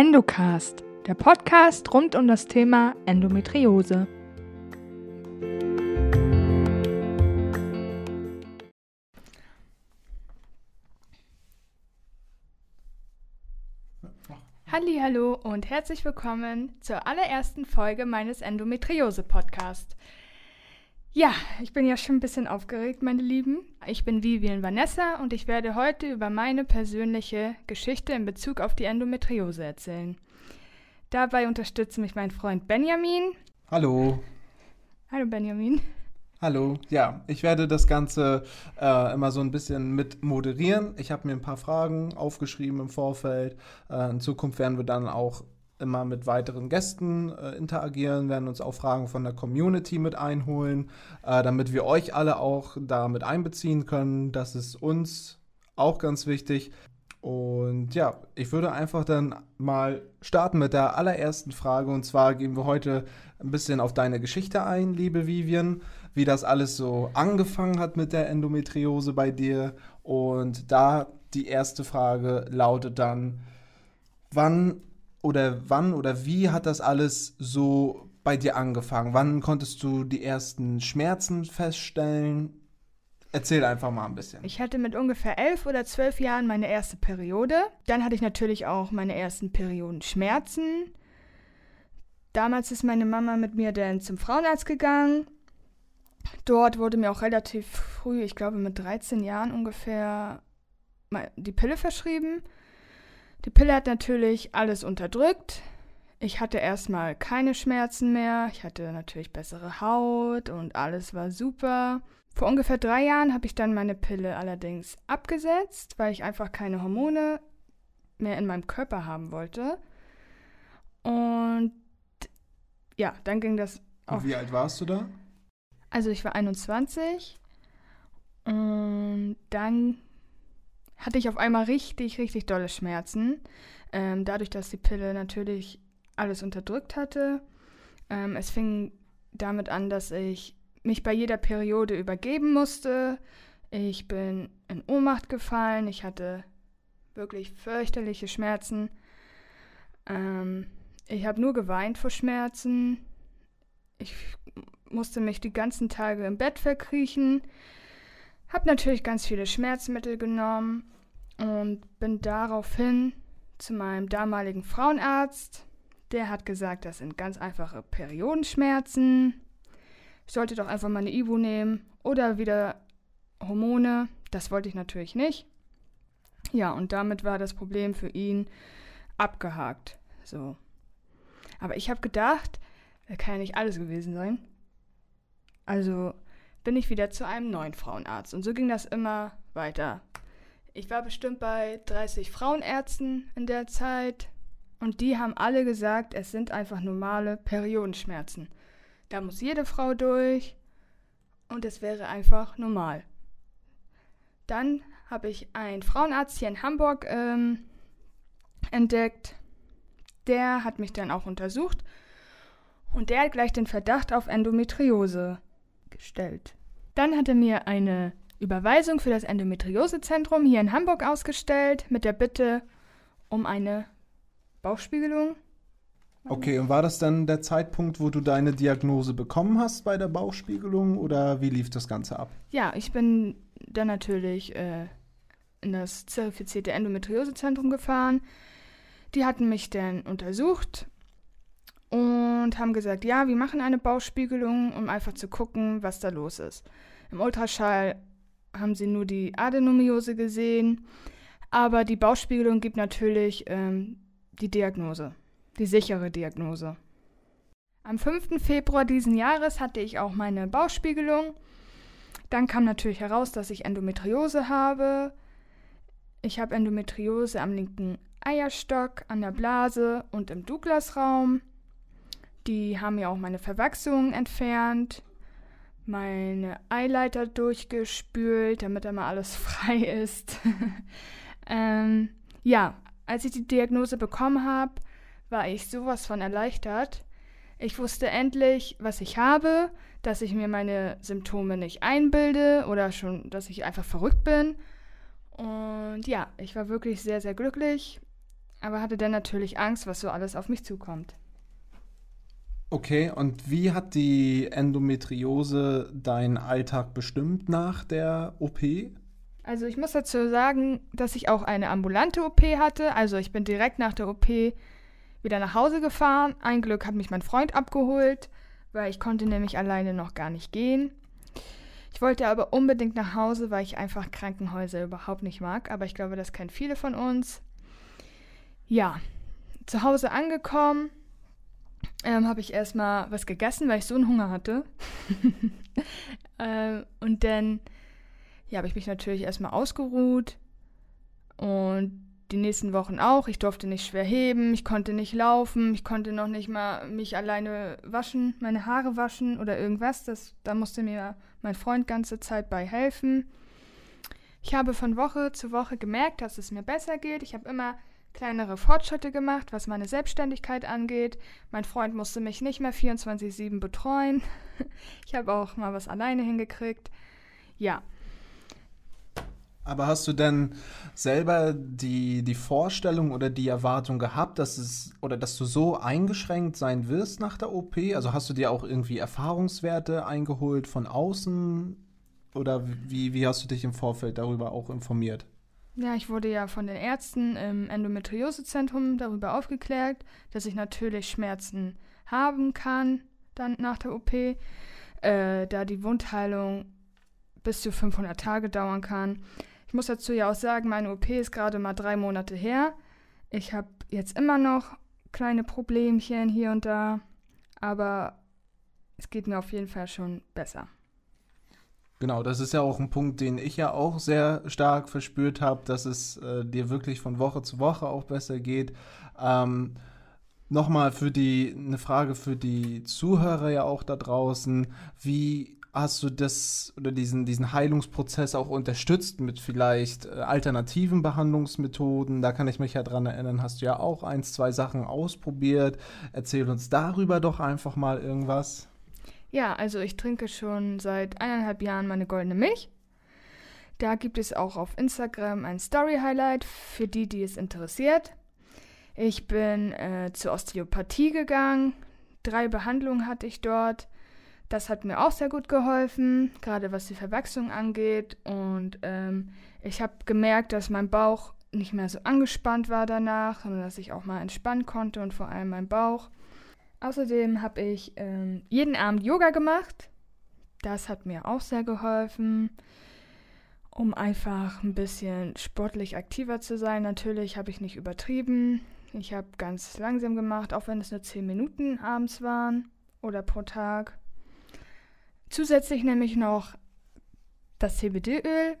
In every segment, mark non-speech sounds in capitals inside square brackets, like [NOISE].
Endocast, der Podcast rund um das Thema Endometriose. Hallo und herzlich willkommen zur allerersten Folge meines Endometriose Podcasts. Ja, ich bin ja schon ein bisschen aufgeregt, meine Lieben. Ich bin Vivian Vanessa und ich werde heute über meine persönliche Geschichte in Bezug auf die Endometriose erzählen. Dabei unterstützt mich mein Freund Benjamin. Hallo. Hallo Benjamin. Hallo, ja, ich werde das Ganze äh, immer so ein bisschen mit moderieren. Ich habe mir ein paar Fragen aufgeschrieben im Vorfeld. Äh, in Zukunft werden wir dann auch immer mit weiteren Gästen äh, interagieren, werden uns auch Fragen von der Community mit einholen, äh, damit wir euch alle auch da mit einbeziehen können. Das ist uns auch ganz wichtig. Und ja, ich würde einfach dann mal starten mit der allerersten Frage. Und zwar gehen wir heute ein bisschen auf deine Geschichte ein, liebe Vivian, wie das alles so angefangen hat mit der Endometriose bei dir. Und da die erste Frage lautet dann, wann oder wann oder wie hat das alles so bei dir angefangen? Wann konntest du die ersten Schmerzen feststellen? Erzähl einfach mal ein bisschen. Ich hatte mit ungefähr elf oder zwölf Jahren meine erste Periode. Dann hatte ich natürlich auch meine ersten Periodenschmerzen. Damals ist meine Mama mit mir dann zum Frauenarzt gegangen. Dort wurde mir auch relativ früh, ich glaube mit 13 Jahren ungefähr, die Pille verschrieben. Die Pille hat natürlich alles unterdrückt. Ich hatte erstmal keine Schmerzen mehr. Ich hatte natürlich bessere Haut und alles war super. Vor ungefähr drei Jahren habe ich dann meine Pille allerdings abgesetzt, weil ich einfach keine Hormone mehr in meinem Körper haben wollte. Und ja, dann ging das auf. Wie alt warst du da? Also ich war 21 und dann hatte ich auf einmal richtig, richtig dolle Schmerzen. Ähm, dadurch, dass die Pille natürlich alles unterdrückt hatte. Ähm, es fing damit an, dass ich mich bei jeder Periode übergeben musste. Ich bin in Ohnmacht gefallen. Ich hatte wirklich fürchterliche Schmerzen. Ähm, ich habe nur geweint vor Schmerzen. Ich musste mich die ganzen Tage im Bett verkriechen. Hab natürlich ganz viele Schmerzmittel genommen und bin daraufhin zu meinem damaligen Frauenarzt. Der hat gesagt, das sind ganz einfache Periodenschmerzen. Ich sollte doch einfach mal eine Ibu nehmen oder wieder Hormone. Das wollte ich natürlich nicht. Ja, und damit war das Problem für ihn abgehakt. So. Aber ich habe gedacht, das kann ja nicht alles gewesen sein. Also bin ich wieder zu einem neuen Frauenarzt. Und so ging das immer weiter. Ich war bestimmt bei 30 Frauenärzten in der Zeit und die haben alle gesagt, es sind einfach normale Periodenschmerzen. Da muss jede Frau durch und es wäre einfach normal. Dann habe ich einen Frauenarzt hier in Hamburg ähm, entdeckt. Der hat mich dann auch untersucht und der hat gleich den Verdacht auf Endometriose gestellt. Dann hat er mir eine Überweisung für das Endometriosezentrum hier in Hamburg ausgestellt mit der Bitte um eine Bauchspiegelung. Okay, und war das dann der Zeitpunkt, wo du deine Diagnose bekommen hast bei der Bauchspiegelung oder wie lief das Ganze ab? Ja, ich bin dann natürlich äh, in das zertifizierte Endometriosezentrum gefahren. Die hatten mich dann untersucht und haben gesagt, ja, wir machen eine Bauchspiegelung, um einfach zu gucken, was da los ist. Im Ultraschall haben sie nur die Adenomiose gesehen, aber die Bauchspiegelung gibt natürlich ähm, die Diagnose, die sichere Diagnose. Am 5. Februar diesen Jahres hatte ich auch meine Bauchspiegelung. Dann kam natürlich heraus, dass ich Endometriose habe. Ich habe Endometriose am linken Eierstock, an der Blase und im Douglasraum. Die haben mir auch meine Verwachsungen entfernt, meine Eileiter durchgespült, damit da mal alles [LAUGHS] frei ist. [LAUGHS] ähm, ja, als ich die Diagnose bekommen habe, war ich sowas von erleichtert. Ich wusste endlich, was ich habe, dass ich mir meine Symptome nicht einbilde oder schon, dass ich einfach verrückt bin. Und ja, ich war wirklich sehr, sehr glücklich. aber hatte dann natürlich Angst, was so alles auf mich zukommt. Okay, und wie hat die Endometriose deinen Alltag bestimmt nach der OP? Also ich muss dazu sagen, dass ich auch eine ambulante OP hatte. Also ich bin direkt nach der OP wieder nach Hause gefahren. Ein Glück hat mich mein Freund abgeholt, weil ich konnte nämlich alleine noch gar nicht gehen. Ich wollte aber unbedingt nach Hause, weil ich einfach Krankenhäuser überhaupt nicht mag. Aber ich glaube, das kennen viele von uns. Ja, zu Hause angekommen, ähm, habe ich erstmal was gegessen, weil ich so einen Hunger hatte. [LAUGHS] ähm, und dann ja, habe ich mich natürlich erstmal ausgeruht. Und die nächsten Wochen auch. Ich durfte nicht schwer heben, ich konnte nicht laufen, ich konnte noch nicht mal mich alleine waschen, meine Haare waschen oder irgendwas. Das, da musste mir mein Freund ganze Zeit bei helfen. Ich habe von Woche zu Woche gemerkt, dass es mir besser geht. Ich habe immer kleinere Fortschritte gemacht, was meine Selbstständigkeit angeht. Mein Freund musste mich nicht mehr 24-7 betreuen. [LAUGHS] Ich habe auch mal was alleine hingekriegt. Ja. Aber hast du denn selber die, die Vorstellung oder die Erwartung gehabt, dass es oder dass du so eingeschränkt sein wirst nach der OP? Also hast du dir auch irgendwie Erfahrungswerte eingeholt von außen? Oder wie, wie hast du dich im Vorfeld darüber auch informiert? Ja, ich wurde ja von den Ärzten im Endometriosezentrum darüber aufgeklärt, dass ich natürlich Schmerzen haben kann dann nach der OP, äh, da die Wundheilung bis zu 500 Tage dauern kann. Ich muss dazu ja auch sagen, meine OP ist gerade mal drei Monate her. Ich habe jetzt immer noch kleine Problemchen hier und da, aber es geht mir auf jeden Fall schon besser. Genau, das ist ja auch ein Punkt, den ich ja auch sehr stark verspürt habe, dass es äh, dir wirklich von Woche zu Woche auch besser geht. Ähm, Nochmal für die eine Frage für die Zuhörer ja auch da draußen. Wie hast du das oder diesen, diesen Heilungsprozess auch unterstützt mit vielleicht äh, alternativen Behandlungsmethoden? Da kann ich mich ja dran erinnern, hast du ja auch eins, zwei Sachen ausprobiert. Erzähl uns darüber doch einfach mal irgendwas. Ja, also ich trinke schon seit eineinhalb Jahren meine goldene Milch. Da gibt es auch auf Instagram ein Story-Highlight für die, die es interessiert. Ich bin äh, zur Osteopathie gegangen. Drei Behandlungen hatte ich dort. Das hat mir auch sehr gut geholfen, gerade was die Verwachsung angeht. Und ähm, ich habe gemerkt, dass mein Bauch nicht mehr so angespannt war danach, sondern dass ich auch mal entspannen konnte und vor allem mein Bauch. Außerdem habe ich ähm, jeden Abend Yoga gemacht. Das hat mir auch sehr geholfen, um einfach ein bisschen sportlich aktiver zu sein. Natürlich habe ich nicht übertrieben. Ich habe ganz langsam gemacht, auch wenn es nur 10 Minuten abends waren oder pro Tag. Zusätzlich nehme ich noch das CBD-Öl.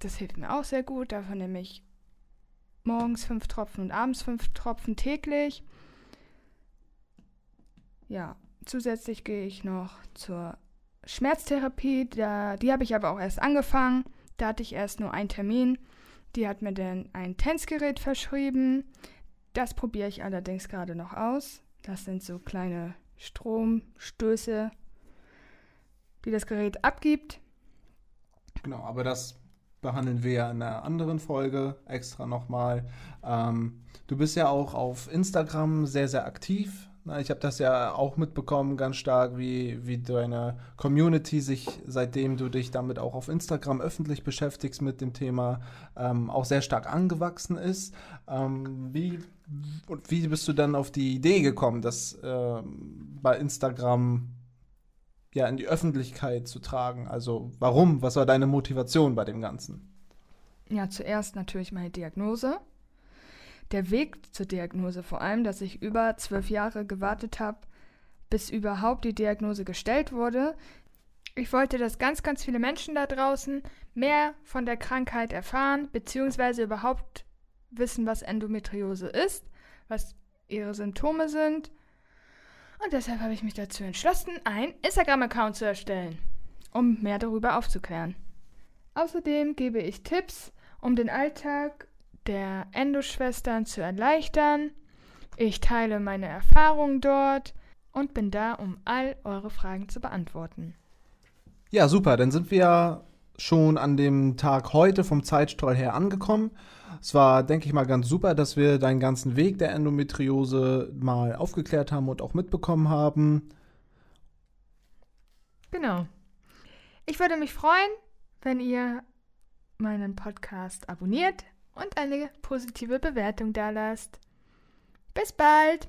Das hilft mir auch sehr gut. Davon nehme ich morgens fünf Tropfen und abends fünf Tropfen täglich. Ja, zusätzlich gehe ich noch zur Schmerztherapie. Da, die habe ich aber auch erst angefangen. Da hatte ich erst nur einen Termin. Die hat mir dann ein Tänzgerät verschrieben. Das probiere ich allerdings gerade noch aus. Das sind so kleine Stromstöße, die das Gerät abgibt. Genau, aber das behandeln wir ja in einer anderen Folge extra nochmal. Ähm, du bist ja auch auf Instagram sehr, sehr aktiv. Na, ich habe das ja auch mitbekommen, ganz stark, wie, wie deine Community sich, seitdem du dich damit auch auf Instagram öffentlich beschäftigst mit dem Thema, ähm, auch sehr stark angewachsen ist. Ähm, wie, und wie bist du dann auf die Idee gekommen, das äh, bei Instagram ja in die Öffentlichkeit zu tragen? Also warum? Was war deine Motivation bei dem Ganzen? Ja, zuerst natürlich meine Diagnose der Weg zur Diagnose vor allem, dass ich über zwölf Jahre gewartet habe, bis überhaupt die Diagnose gestellt wurde. Ich wollte, dass ganz, ganz viele Menschen da draußen mehr von der Krankheit erfahren, beziehungsweise überhaupt wissen, was Endometriose ist, was ihre Symptome sind. Und deshalb habe ich mich dazu entschlossen, einen Instagram-Account zu erstellen, um mehr darüber aufzuklären. Außerdem gebe ich Tipps, um den Alltag der Endoschwestern zu erleichtern. Ich teile meine Erfahrungen dort und bin da, um all eure Fragen zu beantworten. Ja, super. Dann sind wir schon an dem Tag heute vom Zeitstrahl her angekommen. Es war, denke ich mal, ganz super, dass wir deinen ganzen Weg der Endometriose mal aufgeklärt haben und auch mitbekommen haben. Genau. Ich würde mich freuen, wenn ihr meinen Podcast abonniert und eine positive Bewertung da lasst. Bis bald!